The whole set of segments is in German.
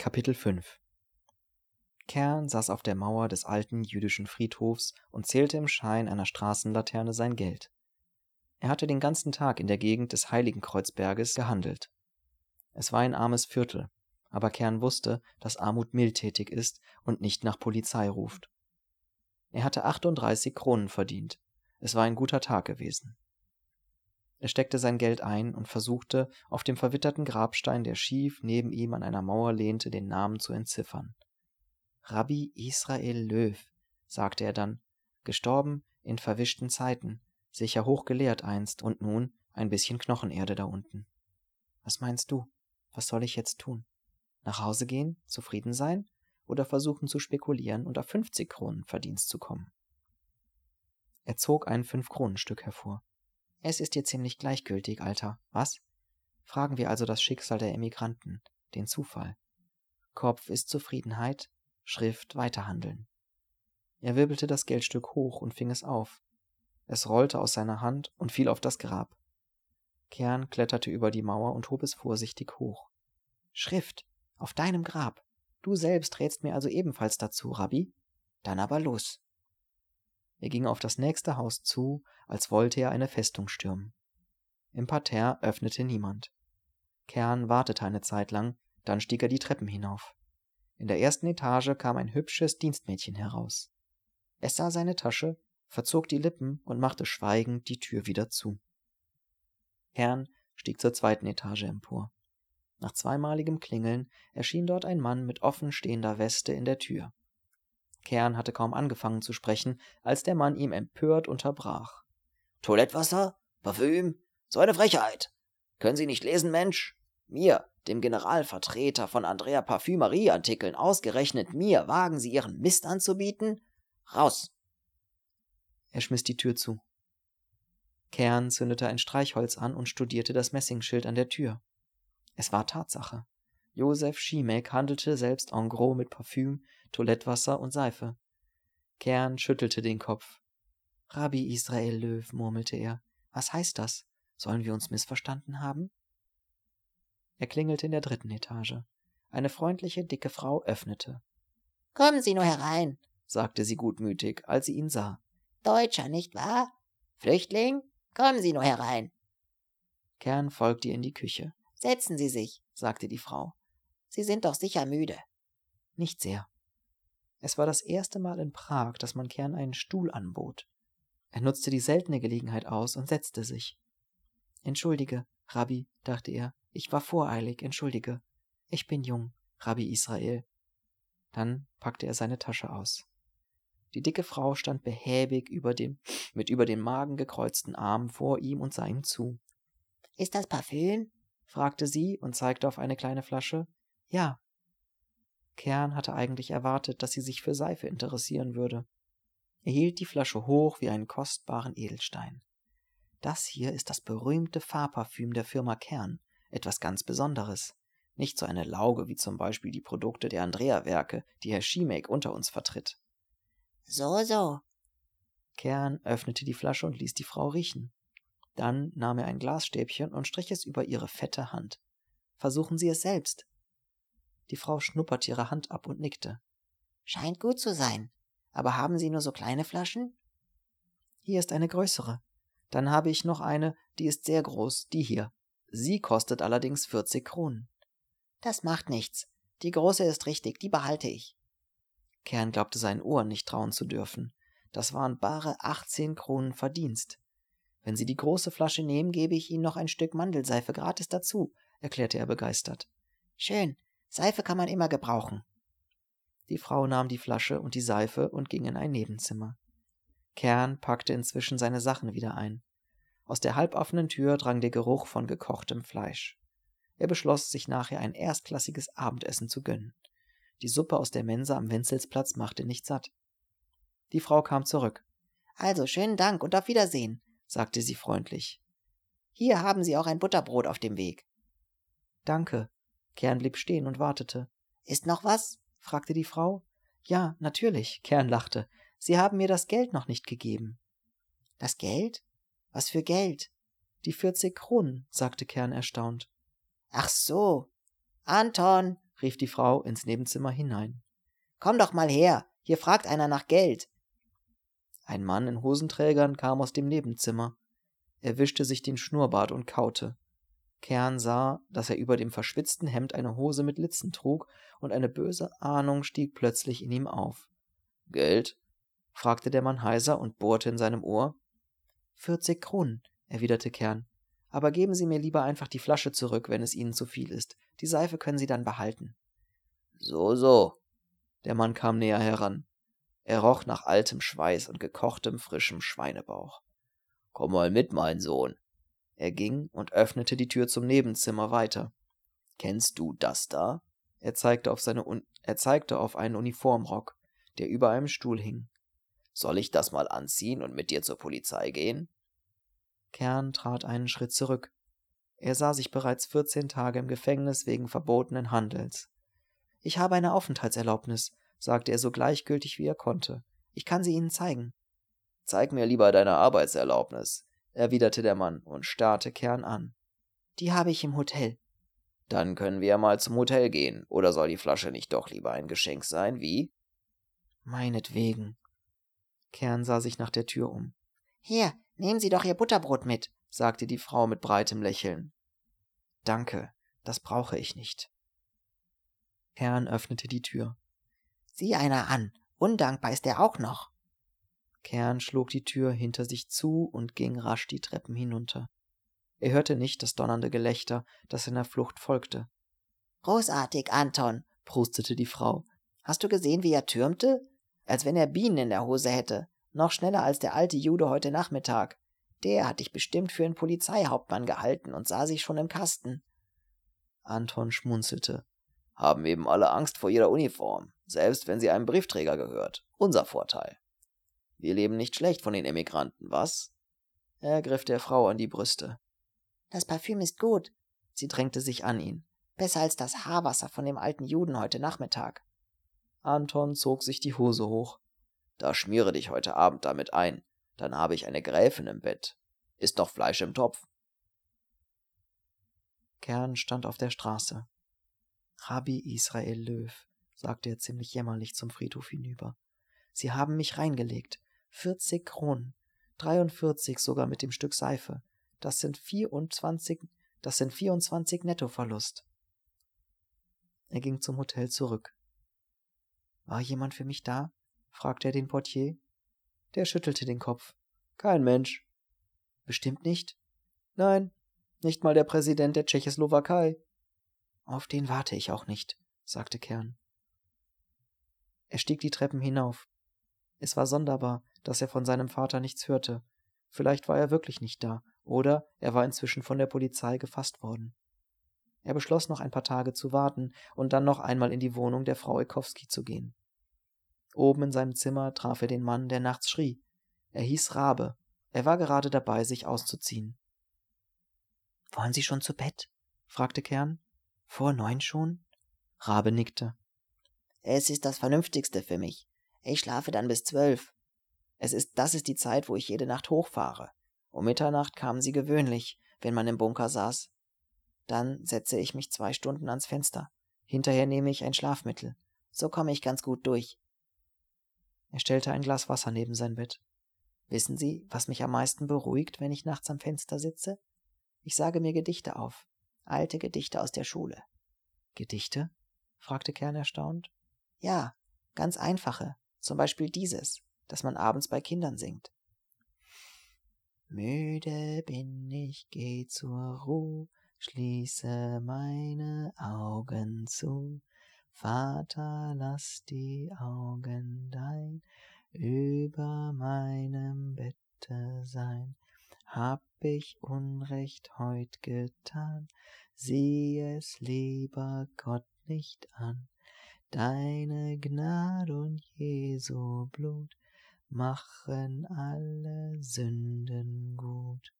Kapitel 5 Kern saß auf der Mauer des alten jüdischen Friedhofs und zählte im Schein einer Straßenlaterne sein Geld. Er hatte den ganzen Tag in der Gegend des Heiligenkreuzberges gehandelt. Es war ein armes Viertel, aber Kern wusste, dass Armut mildtätig ist und nicht nach Polizei ruft. Er hatte 38 Kronen verdient. Es war ein guter Tag gewesen. Er steckte sein Geld ein und versuchte, auf dem verwitterten Grabstein, der schief neben ihm an einer Mauer lehnte, den Namen zu entziffern. Rabbi Israel Löw, sagte er dann, gestorben in verwischten Zeiten, sicher hochgelehrt einst und nun ein bisschen Knochenerde da unten. Was meinst du? Was soll ich jetzt tun? Nach Hause gehen, zufrieden sein oder versuchen zu spekulieren und auf 50 Kronen Verdienst zu kommen? Er zog ein Fünf-Kronen-Stück hervor. Es ist dir ziemlich gleichgültig, Alter, was? Fragen wir also das Schicksal der Emigranten, den Zufall. Kopf ist Zufriedenheit, Schrift weiterhandeln. Er wirbelte das Geldstück hoch und fing es auf. Es rollte aus seiner Hand und fiel auf das Grab. Kern kletterte über die Mauer und hob es vorsichtig hoch. Schrift, auf deinem Grab. Du selbst rätst mir also ebenfalls dazu, Rabbi? Dann aber los. Er ging auf das nächste Haus zu, als wollte er eine Festung stürmen. Im Parterre öffnete niemand. Kern wartete eine Zeit lang, dann stieg er die Treppen hinauf. In der ersten Etage kam ein hübsches Dienstmädchen heraus. Es sah seine Tasche, verzog die Lippen und machte schweigend die Tür wieder zu. Kern stieg zur zweiten Etage empor. Nach zweimaligem Klingeln erschien dort ein Mann mit offen stehender Weste in der Tür. Kern hatte kaum angefangen zu sprechen, als der Mann ihm empört unterbrach. Toilettwasser? Parfüm? So eine Frechheit. Können Sie nicht lesen, Mensch? Mir, dem Generalvertreter von Andrea Parfümerieartikeln, ausgerechnet mir, wagen Sie Ihren Mist anzubieten? Raus! Er schmiss die Tür zu. Kern zündete ein Streichholz an und studierte das Messingschild an der Tür. Es war Tatsache. Josef Schiemek handelte selbst en gros mit Parfüm, Toilettwasser und Seife. Kern schüttelte den Kopf. Rabbi Israel Löw, murmelte er. Was heißt das? Sollen wir uns missverstanden haben? Er klingelte in der dritten Etage. Eine freundliche, dicke Frau öffnete. Kommen Sie nur herein, sagte sie gutmütig, als sie ihn sah. Deutscher, nicht wahr? Flüchtling? Kommen Sie nur herein. Kern folgte ihr in die Küche. Setzen Sie sich, sagte die Frau. Sie sind doch sicher müde. Nicht sehr. Es war das erste Mal in Prag, dass man Kern einen Stuhl anbot. Er nutzte die seltene Gelegenheit aus und setzte sich. Entschuldige, Rabbi, dachte er, ich war voreilig, entschuldige. Ich bin jung, Rabbi Israel. Dann packte er seine Tasche aus. Die dicke Frau stand behäbig über dem, mit über den Magen gekreuzten Armen vor ihm und sah ihm zu. Ist das Parfüm? fragte sie und zeigte auf eine kleine Flasche. Ja, Kern hatte eigentlich erwartet, dass sie sich für Seife interessieren würde. Er hielt die Flasche hoch wie einen kostbaren Edelstein. Das hier ist das berühmte Fahrparfüm der Firma Kern, etwas ganz Besonderes. Nicht so eine Lauge wie zum Beispiel die Produkte der Andrea-Werke, die Herr Schiemek unter uns vertritt. So, so. Kern öffnete die Flasche und ließ die Frau riechen. Dann nahm er ein Glasstäbchen und strich es über ihre fette Hand. Versuchen Sie es selbst, die Frau schnupperte ihre Hand ab und nickte. Scheint gut zu sein. Aber haben Sie nur so kleine Flaschen? Hier ist eine größere. Dann habe ich noch eine, die ist sehr groß, die hier. Sie kostet allerdings 40 Kronen. Das macht nichts. Die große ist richtig, die behalte ich. Kern glaubte seinen Ohren nicht trauen zu dürfen. Das waren bare 18 Kronen Verdienst. Wenn Sie die große Flasche nehmen, gebe ich Ihnen noch ein Stück Mandelseife gratis dazu, erklärte er begeistert. Schön, Seife kann man immer gebrauchen. Die Frau nahm die Flasche und die Seife und ging in ein Nebenzimmer. Kern packte inzwischen seine Sachen wieder ein. Aus der halboffenen Tür drang der Geruch von gekochtem Fleisch. Er beschloss, sich nachher ein erstklassiges Abendessen zu gönnen. Die Suppe aus der Mensa am Wenzelsplatz machte nicht satt. Die Frau kam zurück. Also schönen Dank und auf Wiedersehen, sagte sie freundlich. Hier haben Sie auch ein Butterbrot auf dem Weg. Danke, Kern blieb stehen und wartete. Ist noch was? fragte die Frau. Ja, natürlich, Kern lachte. Sie haben mir das Geld noch nicht gegeben. Das Geld? Was für Geld? Die vierzig Kronen, sagte Kern erstaunt. Ach so. Anton, rief die Frau ins Nebenzimmer hinein. Komm doch mal her, hier fragt einer nach Geld. Ein Mann in Hosenträgern kam aus dem Nebenzimmer. Er wischte sich den Schnurrbart und kaute. Kern sah, dass er über dem verschwitzten Hemd eine Hose mit Litzen trug, und eine böse Ahnung stieg plötzlich in ihm auf. Geld? fragte der Mann heiser und bohrte in seinem Ohr. Vierzig Kronen, erwiderte Kern. Aber geben Sie mir lieber einfach die Flasche zurück, wenn es Ihnen zu viel ist. Die Seife können Sie dann behalten. So, so. Der Mann kam näher heran. Er roch nach altem Schweiß und gekochtem, frischem Schweinebauch. Komm mal mit, mein Sohn. Er ging und öffnete die Tür zum Nebenzimmer weiter. Kennst du das da? Er zeigte auf, seine Un er zeigte auf einen Uniformrock, der über einem Stuhl hing. Soll ich das mal anziehen und mit dir zur Polizei gehen? Kern trat einen Schritt zurück. Er sah sich bereits 14 Tage im Gefängnis wegen verbotenen Handels. Ich habe eine Aufenthaltserlaubnis, sagte er so gleichgültig wie er konnte. Ich kann sie Ihnen zeigen. Zeig mir lieber deine Arbeitserlaubnis, erwiderte der Mann und starrte Kern an. Die habe ich im Hotel. Dann können wir ja mal zum Hotel gehen, oder soll die Flasche nicht doch lieber ein Geschenk sein, wie? Meinetwegen. Kern sah sich nach der Tür um. Hier, nehmen Sie doch Ihr Butterbrot mit, sagte die Frau mit breitem Lächeln. Danke, das brauche ich nicht. Kern öffnete die Tür. Sieh einer an, undankbar ist er auch noch. Kern schlug die Tür hinter sich zu und ging rasch die Treppen hinunter. Er hörte nicht das donnernde Gelächter, das in der Flucht folgte. Großartig, Anton, prustete die Frau. Hast du gesehen, wie er türmte? Als wenn er Bienen in der Hose hätte. Noch schneller als der alte Jude heute Nachmittag. Der hat dich bestimmt für einen Polizeihauptmann gehalten und sah sich schon im Kasten. Anton schmunzelte. Haben eben alle Angst vor ihrer Uniform, selbst wenn sie einem Briefträger gehört. Unser Vorteil. Wir leben nicht schlecht von den Emigranten, was? Er griff der Frau an die Brüste. Das Parfüm ist gut. Sie drängte sich an ihn. Besser als das Haarwasser von dem alten Juden heute Nachmittag. Anton zog sich die Hose hoch. Da schmiere dich heute Abend damit ein. Dann habe ich eine Gräfin im Bett. Ist doch Fleisch im Topf. Kern stand auf der Straße. Rabbi Israel Löw, sagte er ziemlich jämmerlich zum Friedhof hinüber. Sie haben mich reingelegt. Vierzig Kronen. Dreiundvierzig sogar mit dem Stück Seife. Das sind vierundzwanzig, das sind vierundzwanzig Nettoverlust. Er ging zum Hotel zurück. War jemand für mich da? fragte er den Portier. Der schüttelte den Kopf. Kein Mensch. Bestimmt nicht? Nein, nicht mal der Präsident der Tschechoslowakei. Auf den warte ich auch nicht, sagte Kern. Er stieg die Treppen hinauf. Es war sonderbar, dass er von seinem Vater nichts hörte. Vielleicht war er wirklich nicht da, oder er war inzwischen von der Polizei gefasst worden. Er beschloss noch ein paar Tage zu warten und dann noch einmal in die Wohnung der Frau Ekowski zu gehen. Oben in seinem Zimmer traf er den Mann, der nachts schrie. Er hieß Rabe. Er war gerade dabei, sich auszuziehen. Wollen Sie schon zu Bett? fragte Kern. Vor neun schon? Rabe nickte. Es ist das Vernünftigste für mich. Ich schlafe dann bis zwölf. Es ist, das ist die Zeit, wo ich jede Nacht hochfahre. Um Mitternacht kamen sie gewöhnlich, wenn man im Bunker saß. Dann setze ich mich zwei Stunden ans Fenster. Hinterher nehme ich ein Schlafmittel. So komme ich ganz gut durch. Er stellte ein Glas Wasser neben sein Bett. Wissen Sie, was mich am meisten beruhigt, wenn ich nachts am Fenster sitze? Ich sage mir Gedichte auf. Alte Gedichte aus der Schule. Gedichte? fragte Kern erstaunt. Ja, ganz einfache. Zum Beispiel dieses, das man abends bei Kindern singt. Müde bin ich, geh zur Ruh, schließe meine Augen zu. Vater, lass die Augen dein über meinem Bette sein. Hab ich Unrecht heut getan, sieh es lieber Gott nicht an. Deine Gnade und Jesu Blut machen alle Sünden gut.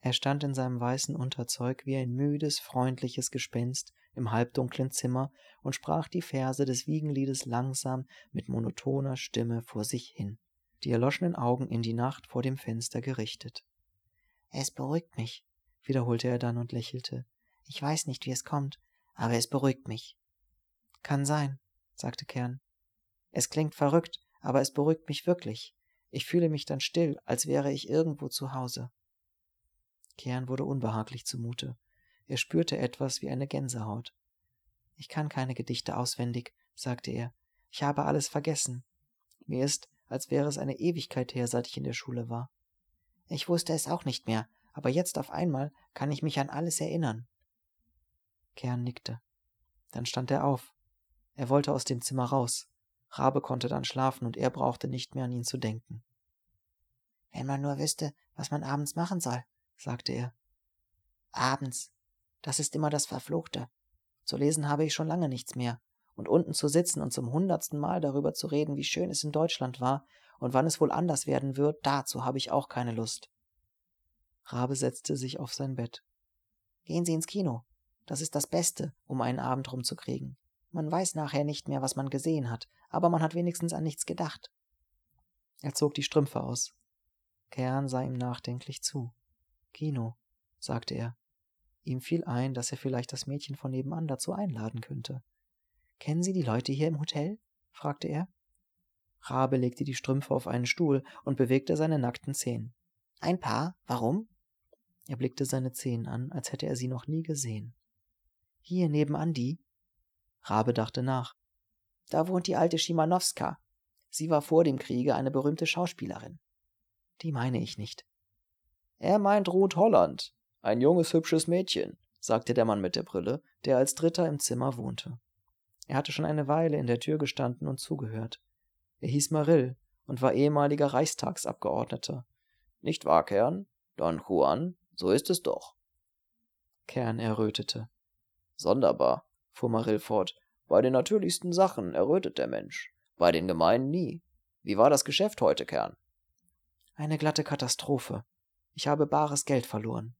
Er stand in seinem weißen Unterzeug wie ein müdes, freundliches Gespenst im halbdunklen Zimmer und sprach die Verse des Wiegenliedes langsam mit monotoner Stimme vor sich hin, die erloschenen Augen in die Nacht vor dem Fenster gerichtet. Es beruhigt mich, wiederholte er dann und lächelte. Ich weiß nicht, wie es kommt, aber es beruhigt mich. Kann sein, sagte Kern. Es klingt verrückt, aber es beruhigt mich wirklich. Ich fühle mich dann still, als wäre ich irgendwo zu Hause. Kern wurde unbehaglich zumute. Er spürte etwas wie eine Gänsehaut. Ich kann keine Gedichte auswendig, sagte er. Ich habe alles vergessen. Mir ist, als wäre es eine Ewigkeit her, seit ich in der Schule war. Ich wusste es auch nicht mehr, aber jetzt auf einmal kann ich mich an alles erinnern. Kern nickte. Dann stand er auf. Er wollte aus dem Zimmer raus. Rabe konnte dann schlafen und er brauchte nicht mehr an ihn zu denken. Wenn man nur wüsste, was man abends machen soll, sagte er. Abends. Das ist immer das Verfluchte. Zu lesen habe ich schon lange nichts mehr. Und unten zu sitzen und zum hundertsten Mal darüber zu reden, wie schön es in Deutschland war und wann es wohl anders werden wird, dazu habe ich auch keine Lust. Rabe setzte sich auf sein Bett. Gehen Sie ins Kino. Das ist das Beste, um einen Abend rumzukriegen. Man weiß nachher nicht mehr, was man gesehen hat, aber man hat wenigstens an nichts gedacht. Er zog die Strümpfe aus. Kern sah ihm nachdenklich zu. Kino, sagte er. Ihm fiel ein, dass er vielleicht das Mädchen von nebenan dazu einladen könnte. Kennen Sie die Leute hier im Hotel? fragte er. Rabe legte die Strümpfe auf einen Stuhl und bewegte seine nackten Zehen. Ein paar? Warum? Er blickte seine Zehen an, als hätte er sie noch nie gesehen. Hier nebenan die? Rabe dachte nach. Da wohnt die alte Schimanowska. Sie war vor dem Kriege eine berühmte Schauspielerin. Die meine ich nicht. Er meint Ruth Holland, ein junges, hübsches Mädchen, sagte der Mann mit der Brille, der als Dritter im Zimmer wohnte. Er hatte schon eine Weile in der Tür gestanden und zugehört. Er hieß Marill und war ehemaliger Reichstagsabgeordneter. Nicht wahr, Kern? Don Juan, so ist es doch. Kern errötete. Sonderbar, fuhr Marill fort. Bei den natürlichsten Sachen errötet der Mensch. Bei den gemeinen nie. Wie war das Geschäft heute, Kern? Eine glatte Katastrophe. Ich habe bares Geld verloren.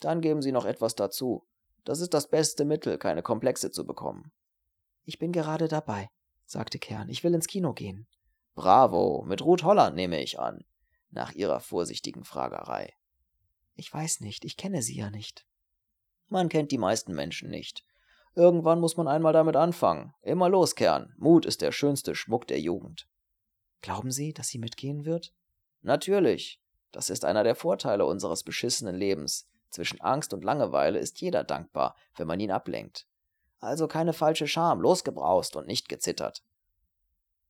Dann geben Sie noch etwas dazu. Das ist das beste Mittel, keine Komplexe zu bekommen. Ich bin gerade dabei, sagte Kern. Ich will ins Kino gehen. Bravo, mit Ruth Holland nehme ich an, nach ihrer vorsichtigen Fragerei. Ich weiß nicht, ich kenne sie ja nicht. Man kennt die meisten Menschen nicht. Irgendwann muss man einmal damit anfangen. Immer los, Kern. Mut ist der schönste Schmuck der Jugend. Glauben Sie, dass sie mitgehen wird? Natürlich. Das ist einer der Vorteile unseres beschissenen Lebens. Zwischen Angst und Langeweile ist jeder dankbar, wenn man ihn ablenkt. Also keine falsche Scham, losgebraust und nicht gezittert.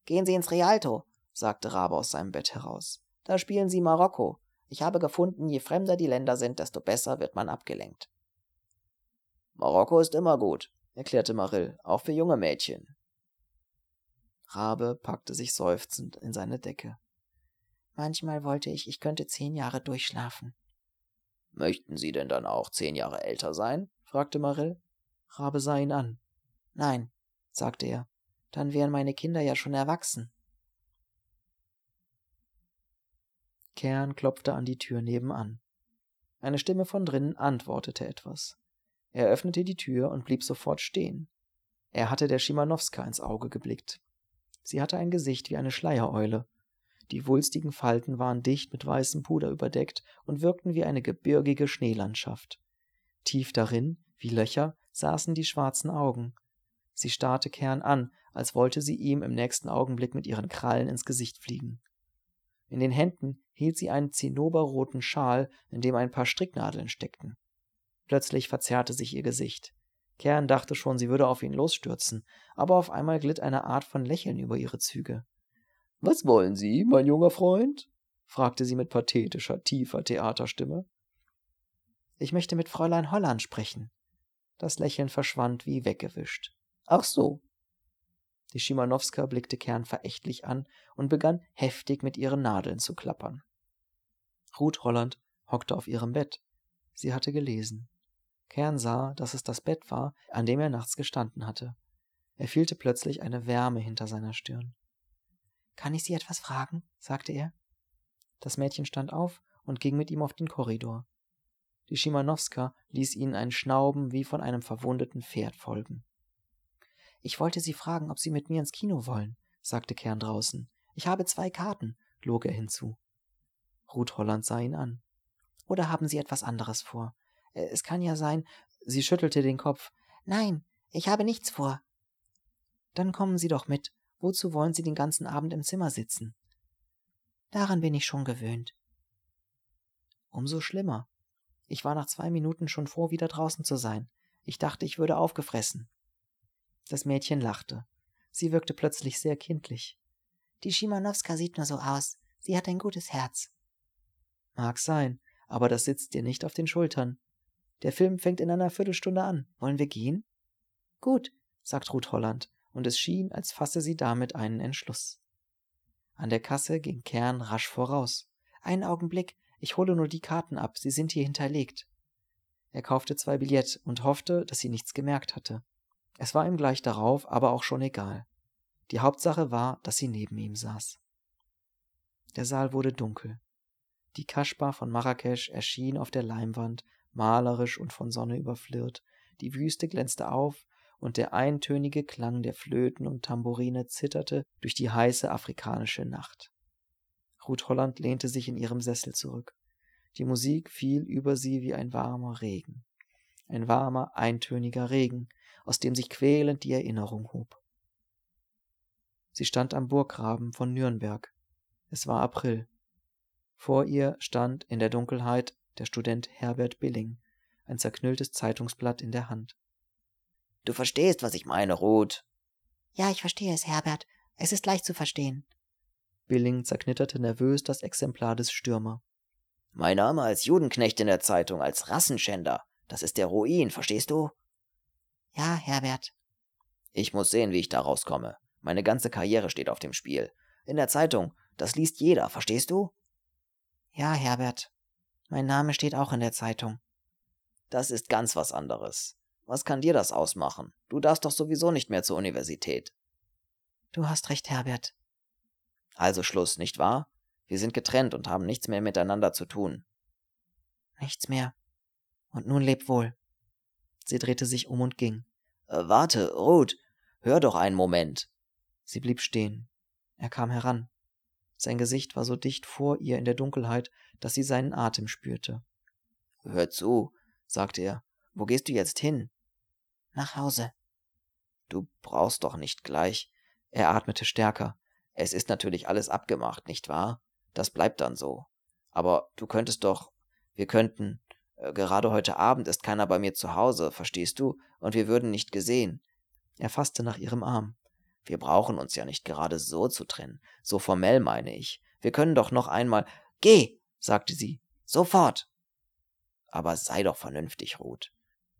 Gehen Sie ins Rialto, sagte Rabe aus seinem Bett heraus. Da spielen Sie Marokko. Ich habe gefunden, je fremder die Länder sind, desto besser wird man abgelenkt. Marokko ist immer gut, erklärte Marill, auch für junge Mädchen. Rabe packte sich seufzend in seine Decke. Manchmal wollte ich, ich könnte zehn Jahre durchschlafen. Möchten Sie denn dann auch zehn Jahre älter sein? fragte Marill. Rabe sah ihn an. Nein, sagte er, dann wären meine Kinder ja schon erwachsen. Kern klopfte an die Tür nebenan. Eine Stimme von drinnen antwortete etwas. Er öffnete die Tür und blieb sofort stehen. Er hatte der Schimanowska ins Auge geblickt. Sie hatte ein Gesicht wie eine Schleiereule. Die wulstigen Falten waren dicht mit weißem Puder überdeckt und wirkten wie eine gebirgige Schneelandschaft. Tief darin, wie Löcher, saßen die schwarzen Augen. Sie starrte Kern an, als wollte sie ihm im nächsten Augenblick mit ihren Krallen ins Gesicht fliegen. In den Händen hielt sie einen zinnoberroten Schal, in dem ein paar Stricknadeln steckten. Plötzlich verzerrte sich ihr Gesicht. Kern dachte schon, sie würde auf ihn losstürzen, aber auf einmal glitt eine Art von Lächeln über ihre Züge. Was wollen Sie, mein junger Freund? fragte sie mit pathetischer, tiefer Theaterstimme. Ich möchte mit Fräulein Holland sprechen, das Lächeln verschwand wie weggewischt. Ach so. Die Schimanowska blickte Kern verächtlich an und begann heftig mit ihren Nadeln zu klappern. Ruth Holland hockte auf ihrem Bett. Sie hatte gelesen. Kern sah, dass es das Bett war, an dem er nachts gestanden hatte. Er fühlte plötzlich eine Wärme hinter seiner Stirn. Kann ich Sie etwas fragen? sagte er. Das Mädchen stand auf und ging mit ihm auf den Korridor. Die Schimanowska ließ ihnen ein Schnauben wie von einem verwundeten Pferd folgen. Ich wollte Sie fragen, ob Sie mit mir ins Kino wollen, sagte Kern draußen. Ich habe zwei Karten, log er hinzu. Ruth Holland sah ihn an. Oder haben Sie etwas anderes vor? Äh, es kann ja sein, sie schüttelte den Kopf. Nein, ich habe nichts vor. Dann kommen Sie doch mit. Wozu wollen Sie den ganzen Abend im Zimmer sitzen? Daran bin ich schon gewöhnt. Umso schlimmer. Ich war nach zwei Minuten schon froh, wieder draußen zu sein. Ich dachte, ich würde aufgefressen. Das Mädchen lachte. Sie wirkte plötzlich sehr kindlich. Die Schimanowska sieht nur so aus. Sie hat ein gutes Herz. Mag sein, aber das sitzt dir nicht auf den Schultern. Der Film fängt in einer Viertelstunde an. Wollen wir gehen? Gut, sagt Ruth Holland, und es schien, als fasse sie damit einen Entschluss. An der Kasse ging Kern rasch voraus. Einen Augenblick, ich hole nur die Karten ab, sie sind hier hinterlegt. Er kaufte zwei Billett und hoffte, dass sie nichts gemerkt hatte. Es war ihm gleich darauf aber auch schon egal. Die Hauptsache war, dass sie neben ihm saß. Der Saal wurde dunkel. Die Kaschba von Marrakesch erschien auf der Leinwand, malerisch und von Sonne überflirrt, die Wüste glänzte auf, und der eintönige Klang der Flöten und Tambourine zitterte durch die heiße afrikanische Nacht. Ruth Holland lehnte sich in ihrem Sessel zurück. Die Musik fiel über sie wie ein warmer Regen. Ein warmer, eintöniger Regen, aus dem sich quälend die Erinnerung hob. Sie stand am Burggraben von Nürnberg. Es war April. Vor ihr stand in der Dunkelheit der Student Herbert Billing, ein zerknülltes Zeitungsblatt in der Hand. Du verstehst, was ich meine, Ruth. Ja, ich verstehe es, Herbert. Es ist leicht zu verstehen. Billing zerknitterte nervös das Exemplar des Stürmer. Mein Name als Judenknecht in der Zeitung, als Rassenschänder, das ist der Ruin, verstehst du? Ja, Herbert. Ich muss sehen, wie ich da rauskomme. Meine ganze Karriere steht auf dem Spiel. In der Zeitung, das liest jeder, verstehst du? Ja, Herbert. Mein Name steht auch in der Zeitung. Das ist ganz was anderes. Was kann dir das ausmachen? Du darfst doch sowieso nicht mehr zur Universität. Du hast recht, Herbert. Also Schluss, nicht wahr? Wir sind getrennt und haben nichts mehr miteinander zu tun. Nichts mehr. Und nun leb wohl. Sie drehte sich um und ging. Äh, warte, Ruth, hör doch einen Moment. Sie blieb stehen. Er kam heran. Sein Gesicht war so dicht vor ihr in der Dunkelheit, dass sie seinen Atem spürte. Hör zu, sagte er. Wo gehst du jetzt hin? Nach Hause. Du brauchst doch nicht gleich. Er atmete stärker. Es ist natürlich alles abgemacht, nicht wahr? Das bleibt dann so. Aber du könntest doch. Wir könnten. Äh, gerade heute Abend ist keiner bei mir zu Hause, verstehst du? Und wir würden nicht gesehen. Er fasste nach ihrem Arm. Wir brauchen uns ja nicht gerade so zu trennen. So formell meine ich. Wir können doch noch einmal. Geh, sagte sie. Sofort. Aber sei doch vernünftig, Ruth.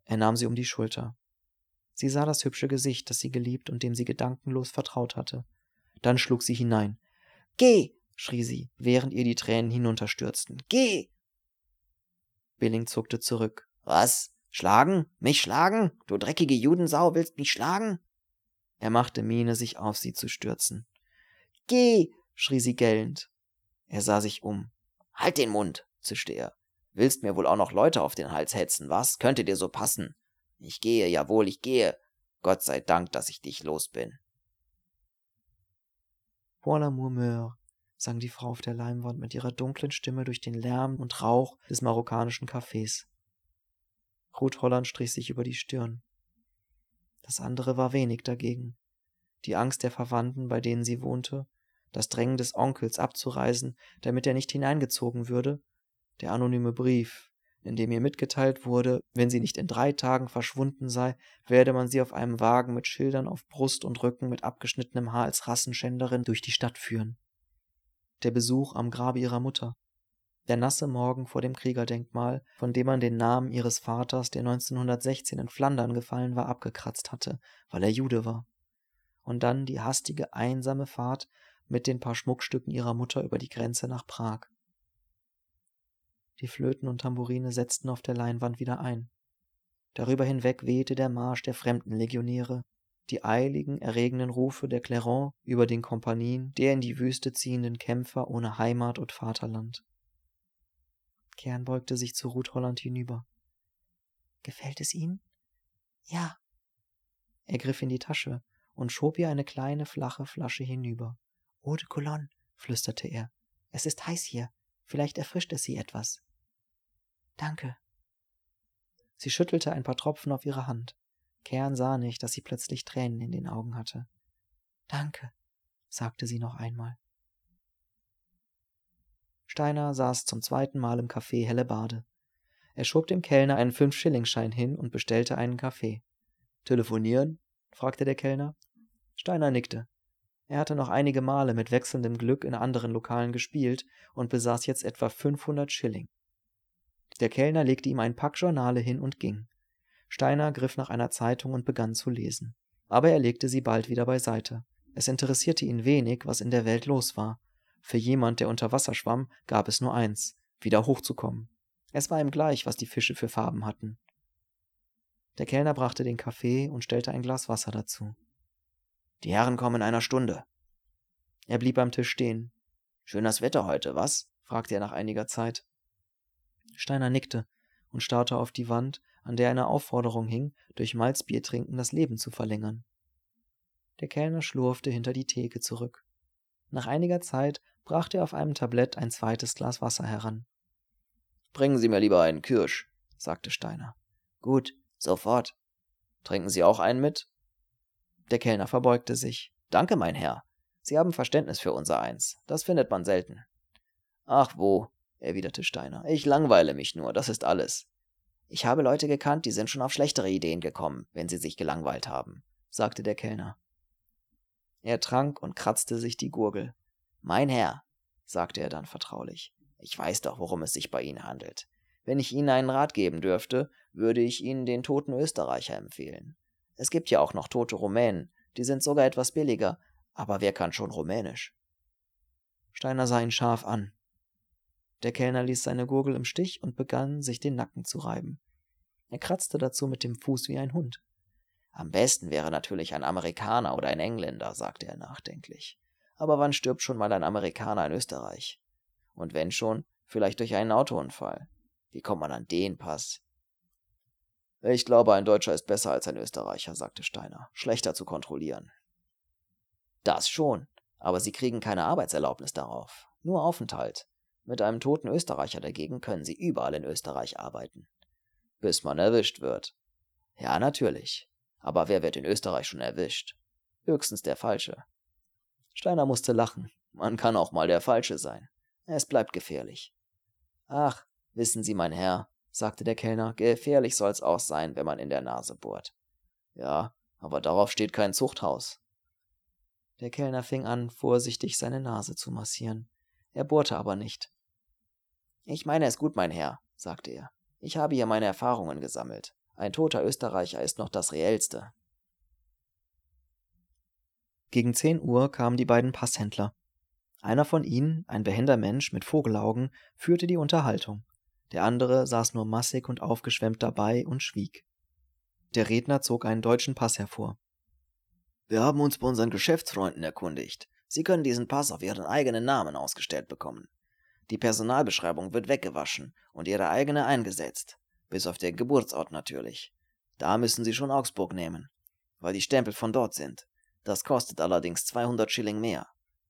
Er nahm sie um die Schulter. Sie sah das hübsche Gesicht, das sie geliebt und dem sie gedankenlos vertraut hatte. Dann schlug sie hinein. Geh! schrie sie, während ihr die Tränen hinunterstürzten. Geh! Billing zuckte zurück. Was? Schlagen? Mich schlagen? Du dreckige Judensau, willst mich schlagen? Er machte Miene, sich auf sie zu stürzen. Geh! schrie sie gellend. Er sah sich um. Halt den Mund, zischte er. Willst mir wohl auch noch Leute auf den Hals hetzen, was? Könnte dir so passen. Ich gehe, jawohl, ich gehe. Gott sei Dank, dass ich dich los bin. Pour l'amour meurt, sang die Frau auf der Leinwand mit ihrer dunklen Stimme durch den Lärm und Rauch des marokkanischen Cafés. Ruth Holland strich sich über die Stirn. Das andere war wenig dagegen. Die Angst der Verwandten, bei denen sie wohnte, das Drängen des Onkels abzureisen, damit er nicht hineingezogen würde, der anonyme Brief, in dem ihr mitgeteilt wurde, wenn sie nicht in drei Tagen verschwunden sei, werde man sie auf einem Wagen mit Schildern auf Brust und Rücken mit abgeschnittenem Haar als Rassenschänderin durch die Stadt führen. Der Besuch am Grabe ihrer Mutter. Der nasse Morgen vor dem Kriegerdenkmal, von dem man den Namen ihres Vaters, der 1916 in Flandern gefallen war, abgekratzt hatte, weil er Jude war. Und dann die hastige, einsame Fahrt mit den paar Schmuckstücken ihrer Mutter über die Grenze nach Prag. Die Flöten und Tambourine setzten auf der Leinwand wieder ein. Darüber hinweg wehte der Marsch der Fremdenlegionäre, die eiligen, erregenden Rufe der Clairon über den Kompanien der in die Wüste ziehenden Kämpfer ohne Heimat und Vaterland. Kern beugte sich zu Ruth Holland hinüber. Gefällt es Ihnen? Ja. Er griff in die Tasche und schob ihr eine kleine, flache Flasche hinüber. Eau de Cologne, flüsterte er. Es ist heiß hier. Vielleicht erfrischt es Sie etwas. Danke. Sie schüttelte ein paar Tropfen auf ihre Hand. Kern sah nicht, dass sie plötzlich Tränen in den Augen hatte. Danke, sagte sie noch einmal. Steiner saß zum zweiten Mal im Café Hellebade. Er schob dem Kellner einen Fünf-Schilling-Schein hin und bestellte einen Kaffee. Telefonieren? fragte der Kellner. Steiner nickte. Er hatte noch einige Male mit wechselndem Glück in anderen Lokalen gespielt und besaß jetzt etwa 500 Schilling. Der Kellner legte ihm ein Pack Journale hin und ging. Steiner griff nach einer Zeitung und begann zu lesen. Aber er legte sie bald wieder beiseite. Es interessierte ihn wenig, was in der Welt los war. Für jemand, der unter Wasser schwamm, gab es nur eins, wieder hochzukommen. Es war ihm gleich, was die Fische für Farben hatten. Der Kellner brachte den Kaffee und stellte ein Glas Wasser dazu. Die Herren kommen in einer Stunde. Er blieb am Tisch stehen. Schönes Wetter heute, was? fragte er nach einiger Zeit. Steiner nickte und starrte auf die Wand, an der eine Aufforderung hing, durch Malzbiertrinken das Leben zu verlängern. Der Kellner schlurfte hinter die Theke zurück. Nach einiger Zeit brachte er auf einem Tablett ein zweites Glas Wasser heran. Bringen Sie mir lieber einen Kirsch, sagte Steiner. Gut, sofort. Trinken Sie auch einen mit? Der Kellner verbeugte sich. Danke, mein Herr. Sie haben Verständnis für unser Eins. Das findet man selten. Ach wo, erwiderte Steiner. Ich langweile mich nur, das ist alles. Ich habe Leute gekannt, die sind schon auf schlechtere Ideen gekommen, wenn sie sich gelangweilt haben, sagte der Kellner. Er trank und kratzte sich die Gurgel. Mein Herr, sagte er dann vertraulich, ich weiß doch, worum es sich bei Ihnen handelt. Wenn ich Ihnen einen Rat geben dürfte, würde ich Ihnen den toten Österreicher empfehlen. Es gibt ja auch noch tote Rumänen, die sind sogar etwas billiger, aber wer kann schon Rumänisch? Steiner sah ihn scharf an. Der Kellner ließ seine Gurgel im Stich und begann, sich den Nacken zu reiben. Er kratzte dazu mit dem Fuß wie ein Hund. Am besten wäre natürlich ein Amerikaner oder ein Engländer, sagte er nachdenklich. Aber wann stirbt schon mal ein Amerikaner in Österreich? Und wenn schon, vielleicht durch einen Autounfall. Wie kommt man an den Pass? Ich glaube, ein Deutscher ist besser als ein Österreicher, sagte Steiner. Schlechter zu kontrollieren. Das schon, aber Sie kriegen keine Arbeitserlaubnis darauf. Nur Aufenthalt. Mit einem toten Österreicher dagegen können Sie überall in Österreich arbeiten. Bis man erwischt wird. Ja, natürlich. Aber wer wird in Österreich schon erwischt? Höchstens der Falsche. Steiner musste lachen. Man kann auch mal der Falsche sein. Es bleibt gefährlich. Ach, wissen Sie, mein Herr, sagte der Kellner, gefährlich soll's auch sein, wenn man in der Nase bohrt. Ja, aber darauf steht kein Zuchthaus. Der Kellner fing an, vorsichtig seine Nase zu massieren. Er bohrte aber nicht. Ich meine es gut, mein Herr, sagte er. Ich habe hier meine Erfahrungen gesammelt. Ein toter Österreicher ist noch das reellste. Gegen zehn Uhr kamen die beiden Passhändler. Einer von ihnen, ein behender Mensch mit Vogelaugen, führte die Unterhaltung. Der andere saß nur massig und aufgeschwemmt dabei und schwieg. Der Redner zog einen deutschen Pass hervor. Wir haben uns bei unseren Geschäftsfreunden erkundigt. Sie können diesen Pass auf Ihren eigenen Namen ausgestellt bekommen. Die Personalbeschreibung wird weggewaschen und ihre eigene eingesetzt. Bis auf den Geburtsort natürlich. Da müssen Sie schon Augsburg nehmen, weil die Stempel von dort sind. Das kostet allerdings 200 Schilling mehr.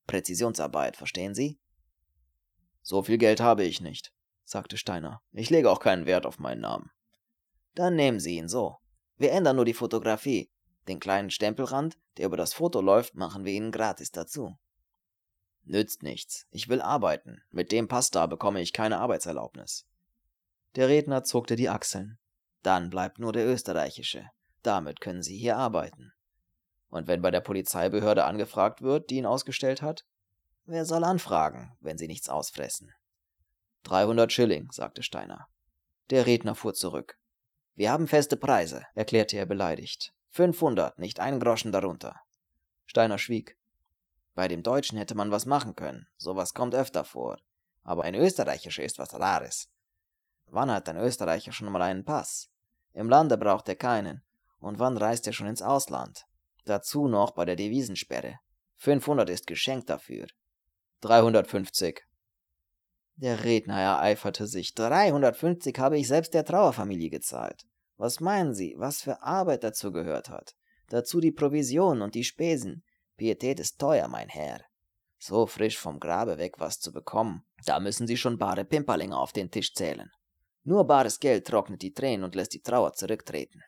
Präzisionsarbeit, verstehen Sie? So viel Geld habe ich nicht, sagte Steiner. Ich lege auch keinen Wert auf meinen Namen. Dann nehmen Sie ihn so. Wir ändern nur die Fotografie. Den kleinen Stempelrand, der über das Foto läuft, machen wir Ihnen gratis dazu. Nützt nichts. Ich will arbeiten. Mit dem Pass da bekomme ich keine Arbeitserlaubnis. Der Redner zuckte die Achseln. Dann bleibt nur der österreichische. Damit können Sie hier arbeiten. Und wenn bei der Polizeibehörde angefragt wird, die ihn ausgestellt hat? Wer soll anfragen, wenn Sie nichts ausfressen? 300 Schilling, sagte Steiner. Der Redner fuhr zurück. Wir haben feste Preise, erklärte er beleidigt. 500, nicht ein Groschen darunter. Steiner schwieg. Bei dem Deutschen hätte man was machen können. Sowas kommt öfter vor. Aber ein Österreicher ist was Rares. Wann hat ein Österreicher schon mal einen Pass? Im Lande braucht er keinen. Und wann reist er schon ins Ausland? Dazu noch bei der Devisensperre. 500 ist geschenkt dafür. 350. Der Redner ereiferte sich. 350 habe ich selbst der Trauerfamilie gezahlt. Was meinen Sie, was für Arbeit dazu gehört hat? Dazu die Provision und die Spesen. Pietät ist teuer, mein Herr. So frisch vom Grabe weg was zu bekommen, da müssen Sie schon bare Pimperlinge auf den Tisch zählen. Nur bares Geld trocknet die Tränen und lässt die Trauer zurücktreten.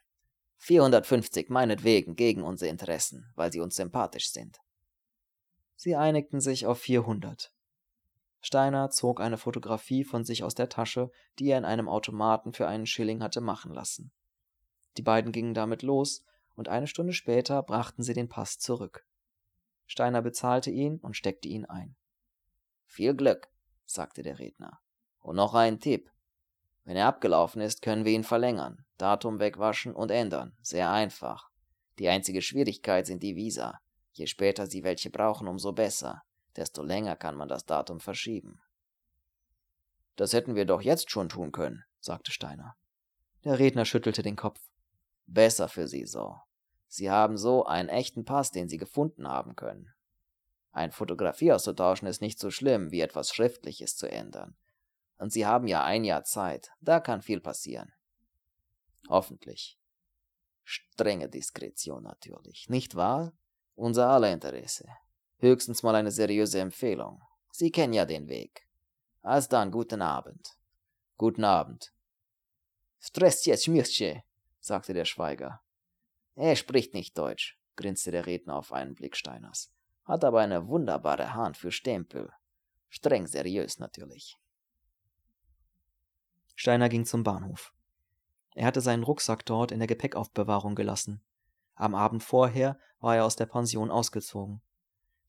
450 meinetwegen gegen unsere Interessen, weil sie uns sympathisch sind. Sie einigten sich auf 400. Steiner zog eine Fotografie von sich aus der Tasche, die er in einem Automaten für einen Schilling hatte machen lassen. Die beiden gingen damit los, und eine Stunde später brachten sie den Pass zurück. Steiner bezahlte ihn und steckte ihn ein. Viel Glück, sagte der Redner. Und noch ein Tipp. Wenn er abgelaufen ist, können wir ihn verlängern, Datum wegwaschen und ändern. Sehr einfach. Die einzige Schwierigkeit sind die Visa. Je später Sie welche brauchen, umso besser. Desto länger kann man das Datum verschieben. Das hätten wir doch jetzt schon tun können, sagte Steiner. Der Redner schüttelte den Kopf. Besser für Sie so. Sie haben so einen echten Pass, den Sie gefunden haben können. Ein Fotografie auszutauschen ist nicht so schlimm, wie etwas Schriftliches zu ändern. Und Sie haben ja ein Jahr Zeit, da kann viel passieren. Hoffentlich. Strenge Diskretion natürlich, nicht wahr? Unser aller Interesse. Höchstens mal eine seriöse Empfehlung. Sie kennen ja den Weg. Als dann, guten Abend. Guten Abend. Stressje Schmirche, sagte der Schweiger. Er spricht nicht Deutsch, grinste der Redner auf einen Blick Steiners, hat aber eine wunderbare Hand für Stempel. Streng seriös natürlich. Steiner ging zum Bahnhof. Er hatte seinen Rucksack dort in der Gepäckaufbewahrung gelassen. Am Abend vorher war er aus der Pension ausgezogen.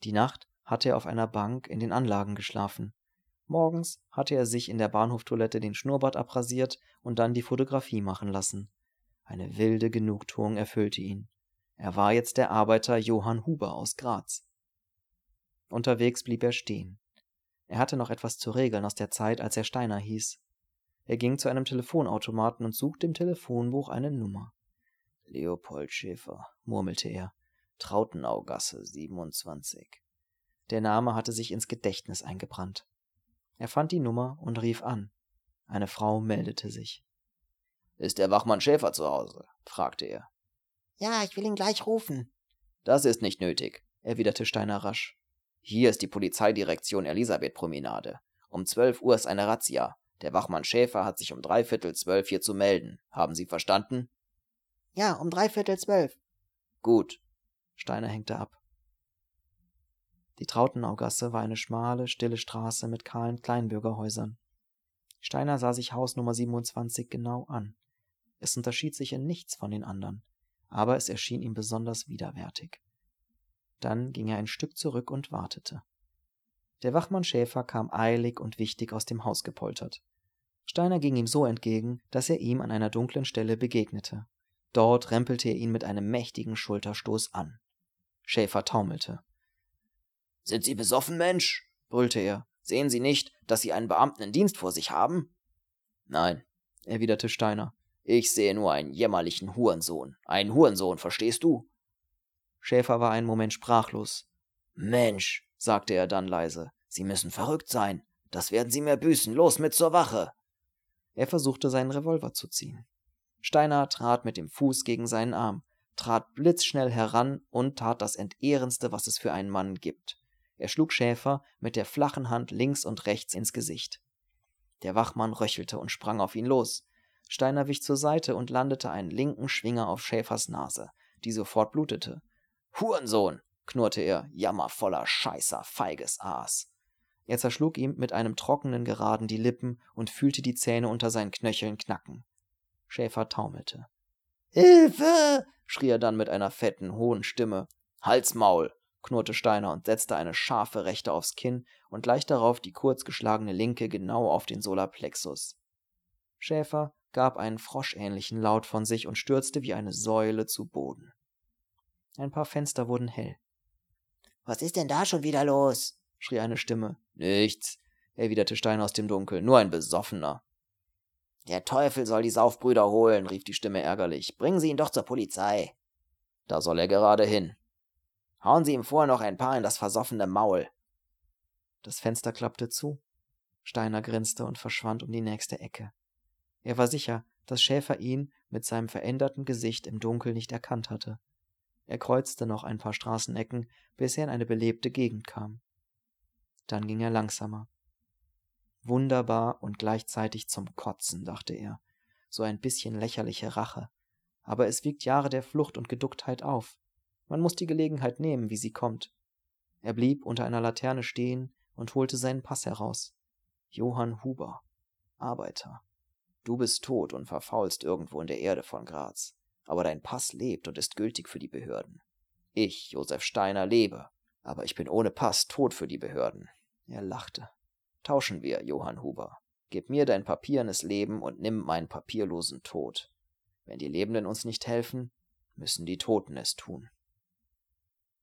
Die Nacht hatte er auf einer Bank in den Anlagen geschlafen. Morgens hatte er sich in der Bahnhoftoilette den Schnurrbart abrasiert und dann die Fotografie machen lassen. Eine wilde Genugtuung erfüllte ihn. Er war jetzt der Arbeiter Johann Huber aus Graz. Unterwegs blieb er stehen. Er hatte noch etwas zu regeln aus der Zeit, als er Steiner hieß. Er ging zu einem Telefonautomaten und suchte im Telefonbuch eine Nummer. Leopold Schäfer, murmelte er. Trautenaugasse 27. Der Name hatte sich ins Gedächtnis eingebrannt. Er fand die Nummer und rief an. Eine Frau meldete sich. Ist der Wachmann Schäfer zu Hause? fragte er. Ja, ich will ihn gleich rufen. Das ist nicht nötig, erwiderte Steiner rasch. Hier ist die Polizeidirektion Elisabeth-Promenade. Um zwölf Uhr ist eine Razzia. Der Wachmann Schäfer hat sich um dreiviertel zwölf hier zu melden. Haben Sie verstanden? Ja, um dreiviertel zwölf. Gut. Steiner hängte ab. Die Trautenaugasse war eine schmale, stille Straße mit kahlen Kleinbürgerhäusern. Steiner sah sich Haus Nummer 27 genau an. Es unterschied sich in nichts von den anderen, aber es erschien ihm besonders widerwärtig. Dann ging er ein Stück zurück und wartete. Der Wachmann Schäfer kam eilig und wichtig aus dem Haus gepoltert. Steiner ging ihm so entgegen, dass er ihm an einer dunklen Stelle begegnete. Dort rempelte er ihn mit einem mächtigen Schulterstoß an. Schäfer taumelte. Sind Sie besoffen, Mensch? brüllte er. Sehen Sie nicht, dass Sie einen Beamten in Dienst vor sich haben? Nein, erwiderte Steiner. Ich sehe nur einen jämmerlichen Hurensohn. Einen Hurensohn, verstehst du? Schäfer war einen Moment sprachlos. Mensch, sagte er dann leise, Sie müssen verrückt sein. Das werden Sie mir büßen. Los mit zur Wache. Er versuchte seinen Revolver zu ziehen. Steiner trat mit dem Fuß gegen seinen Arm, trat blitzschnell heran und tat das Entehrenste, was es für einen Mann gibt. Er schlug Schäfer mit der flachen Hand links und rechts ins Gesicht. Der Wachmann röchelte und sprang auf ihn los. Steiner wich zur Seite und landete einen linken Schwinger auf Schäfers Nase, die sofort blutete. Hurensohn, knurrte er, jammervoller Scheißer, feiges Aas. Er zerschlug ihm mit einem trockenen Geraden die Lippen und fühlte die Zähne unter seinen Knöcheln knacken. Schäfer taumelte. Hilfe! schrie er dann mit einer fetten, hohen Stimme. Halsmaul! knurrte Steiner und setzte eine scharfe Rechte aufs Kinn und gleich darauf die kurz geschlagene linke genau auf den Solarplexus. Schäfer gab einen froschähnlichen Laut von sich und stürzte wie eine Säule zu Boden. Ein paar Fenster wurden hell. Was ist denn da schon wieder los? schrie eine Stimme. Nichts, erwiderte Stein aus dem Dunkel, nur ein Besoffener. Der Teufel soll die Saufbrüder holen, rief die Stimme ärgerlich. Bringen Sie ihn doch zur Polizei. Da soll er gerade hin. Hauen Sie ihm vorher noch ein paar in das versoffene Maul. Das Fenster klappte zu. Steiner grinste und verschwand um die nächste Ecke. Er war sicher, dass Schäfer ihn mit seinem veränderten Gesicht im Dunkel nicht erkannt hatte. Er kreuzte noch ein paar Straßenecken, bis er in eine belebte Gegend kam. Dann ging er langsamer. Wunderbar und gleichzeitig zum Kotzen, dachte er. So ein bisschen lächerliche Rache. Aber es wiegt Jahre der Flucht und Geducktheit auf. Man muss die Gelegenheit nehmen, wie sie kommt. Er blieb unter einer Laterne stehen und holte seinen Pass heraus. Johann Huber, Arbeiter. Du bist tot und verfaulst irgendwo in der Erde von Graz, aber dein Pass lebt und ist gültig für die Behörden. Ich, Josef Steiner, lebe, aber ich bin ohne Pass tot für die Behörden. Er lachte. Tauschen wir, Johann Huber. Gib mir dein papiernes Leben und nimm meinen papierlosen Tod. Wenn die Lebenden uns nicht helfen, müssen die Toten es tun.